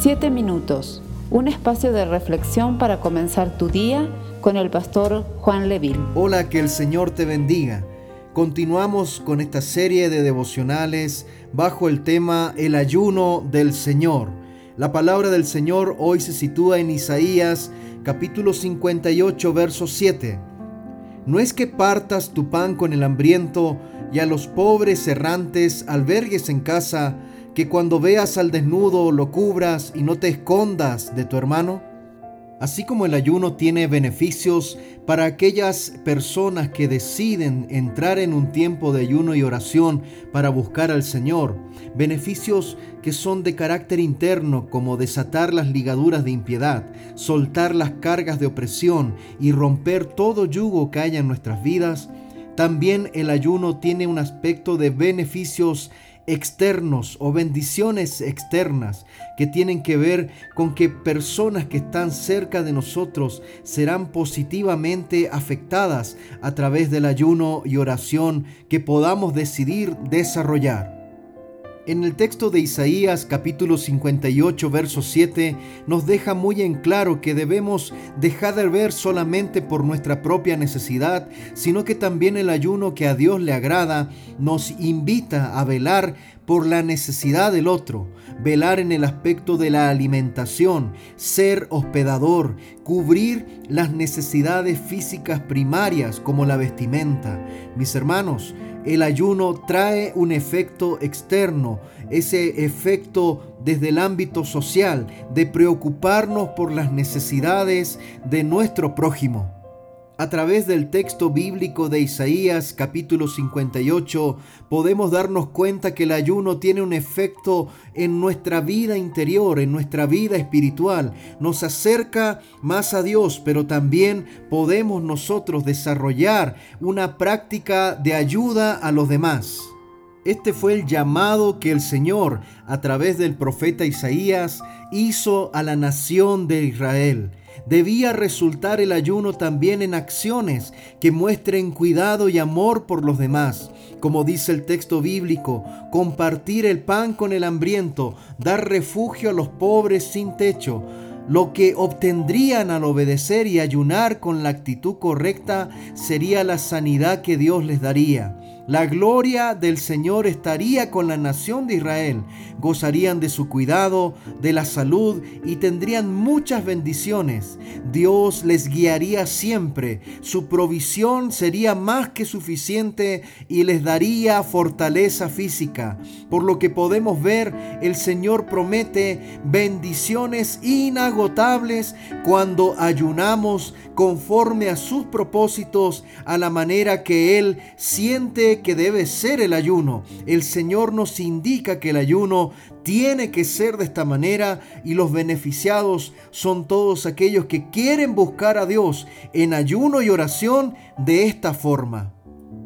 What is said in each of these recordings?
Siete minutos, un espacio de reflexión para comenzar tu día con el pastor Juan Leville. Hola, que el Señor te bendiga. Continuamos con esta serie de devocionales bajo el tema El ayuno del Señor. La palabra del Señor hoy se sitúa en Isaías capítulo 58 verso 7. No es que partas tu pan con el hambriento y a los pobres errantes albergues en casa, que cuando veas al desnudo lo cubras y no te escondas de tu hermano? Así como el ayuno tiene beneficios para aquellas personas que deciden entrar en un tiempo de ayuno y oración para buscar al Señor, beneficios que son de carácter interno como desatar las ligaduras de impiedad, soltar las cargas de opresión y romper todo yugo que haya en nuestras vidas, también el ayuno tiene un aspecto de beneficios externos o bendiciones externas que tienen que ver con que personas que están cerca de nosotros serán positivamente afectadas a través del ayuno y oración que podamos decidir desarrollar. En el texto de Isaías capítulo 58 verso 7 nos deja muy en claro que debemos dejar de ver solamente por nuestra propia necesidad, sino que también el ayuno que a Dios le agrada nos invita a velar por la necesidad del otro, velar en el aspecto de la alimentación, ser hospedador, cubrir las necesidades físicas primarias como la vestimenta. Mis hermanos, el ayuno trae un efecto externo, ese efecto desde el ámbito social de preocuparnos por las necesidades de nuestro prójimo. A través del texto bíblico de Isaías capítulo 58 podemos darnos cuenta que el ayuno tiene un efecto en nuestra vida interior, en nuestra vida espiritual. Nos acerca más a Dios, pero también podemos nosotros desarrollar una práctica de ayuda a los demás. Este fue el llamado que el Señor, a través del profeta Isaías, hizo a la nación de Israel debía resultar el ayuno también en acciones que muestren cuidado y amor por los demás. Como dice el texto bíblico, compartir el pan con el hambriento, dar refugio a los pobres sin techo, lo que obtendrían al obedecer y ayunar con la actitud correcta sería la sanidad que Dios les daría. La gloria del Señor estaría con la nación de Israel. Gozarían de su cuidado, de la salud y tendrían muchas bendiciones. Dios les guiaría siempre. Su provisión sería más que suficiente y les daría fortaleza física. Por lo que podemos ver, el Señor promete bendiciones inagotables cuando ayunamos conforme a sus propósitos, a la manera que Él siente que debe ser el ayuno. El Señor nos indica que el ayuno tiene que ser de esta manera y los beneficiados son todos aquellos que quieren buscar a Dios en ayuno y oración de esta forma.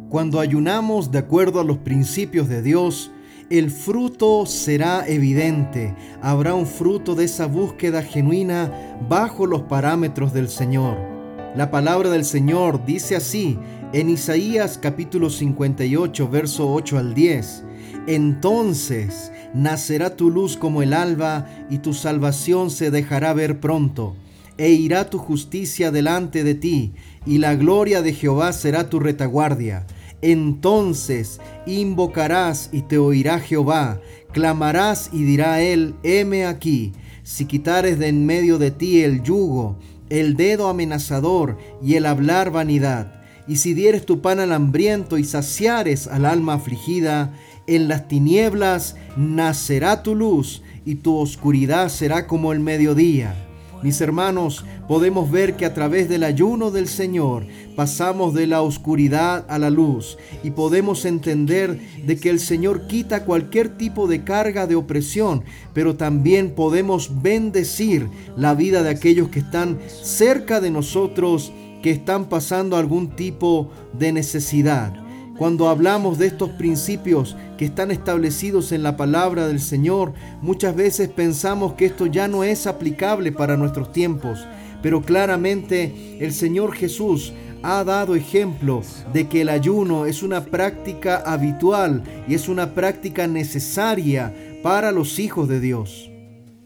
Cuando ayunamos de acuerdo a los principios de Dios, el fruto será evidente. Habrá un fruto de esa búsqueda genuina bajo los parámetros del Señor. La palabra del Señor dice así en Isaías capítulo 58, verso 8 al 10, entonces nacerá tu luz como el alba y tu salvación se dejará ver pronto, e irá tu justicia delante de ti, y la gloria de Jehová será tu retaguardia. Entonces invocarás y te oirá Jehová, clamarás y dirá él, heme aquí, si quitares de en medio de ti el yugo, el dedo amenazador y el hablar vanidad y si dieres tu pan al hambriento y saciares al alma afligida, en las tinieblas nacerá tu luz y tu oscuridad será como el mediodía. Mis hermanos, podemos ver que a través del ayuno del Señor pasamos de la oscuridad a la luz y podemos entender de que el Señor quita cualquier tipo de carga de opresión, pero también podemos bendecir la vida de aquellos que están cerca de nosotros que están pasando algún tipo de necesidad. Cuando hablamos de estos principios que están establecidos en la palabra del Señor, muchas veces pensamos que esto ya no es aplicable para nuestros tiempos, pero claramente el Señor Jesús ha dado ejemplo de que el ayuno es una práctica habitual y es una práctica necesaria para los hijos de Dios.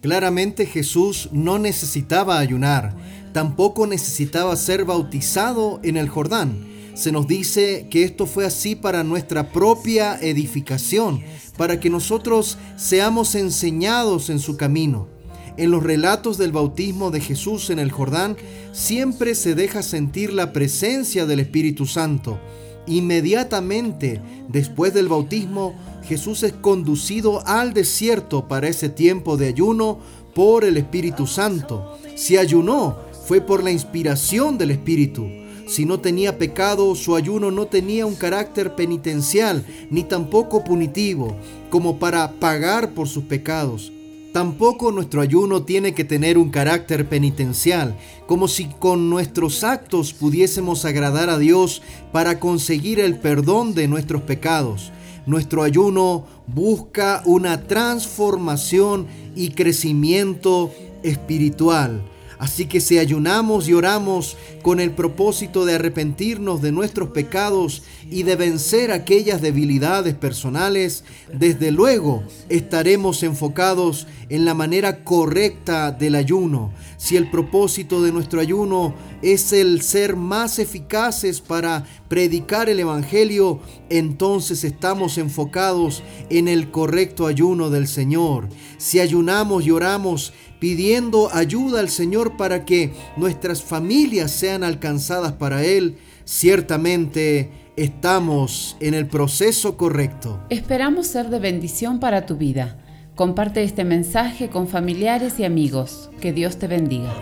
Claramente Jesús no necesitaba ayunar, tampoco necesitaba ser bautizado en el Jordán. Se nos dice que esto fue así para nuestra propia edificación, para que nosotros seamos enseñados en su camino. En los relatos del bautismo de Jesús en el Jordán siempre se deja sentir la presencia del Espíritu Santo. Inmediatamente después del bautismo, Jesús es conducido al desierto para ese tiempo de ayuno por el Espíritu Santo. Si ayunó, fue por la inspiración del Espíritu. Si no tenía pecado, su ayuno no tenía un carácter penitencial, ni tampoco punitivo, como para pagar por sus pecados. Tampoco nuestro ayuno tiene que tener un carácter penitencial, como si con nuestros actos pudiésemos agradar a Dios para conseguir el perdón de nuestros pecados. Nuestro ayuno busca una transformación y crecimiento espiritual. Así que si ayunamos y oramos con el propósito de arrepentirnos de nuestros pecados y de vencer aquellas debilidades personales, desde luego estaremos enfocados en la manera correcta del ayuno. Si el propósito de nuestro ayuno es el ser más eficaces para predicar el Evangelio, entonces estamos enfocados en el correcto ayuno del Señor. Si ayunamos y oramos pidiendo ayuda al Señor para que nuestras familias sean alcanzadas para Él, ciertamente estamos en el proceso correcto. Esperamos ser de bendición para tu vida. Comparte este mensaje con familiares y amigos. Que Dios te bendiga.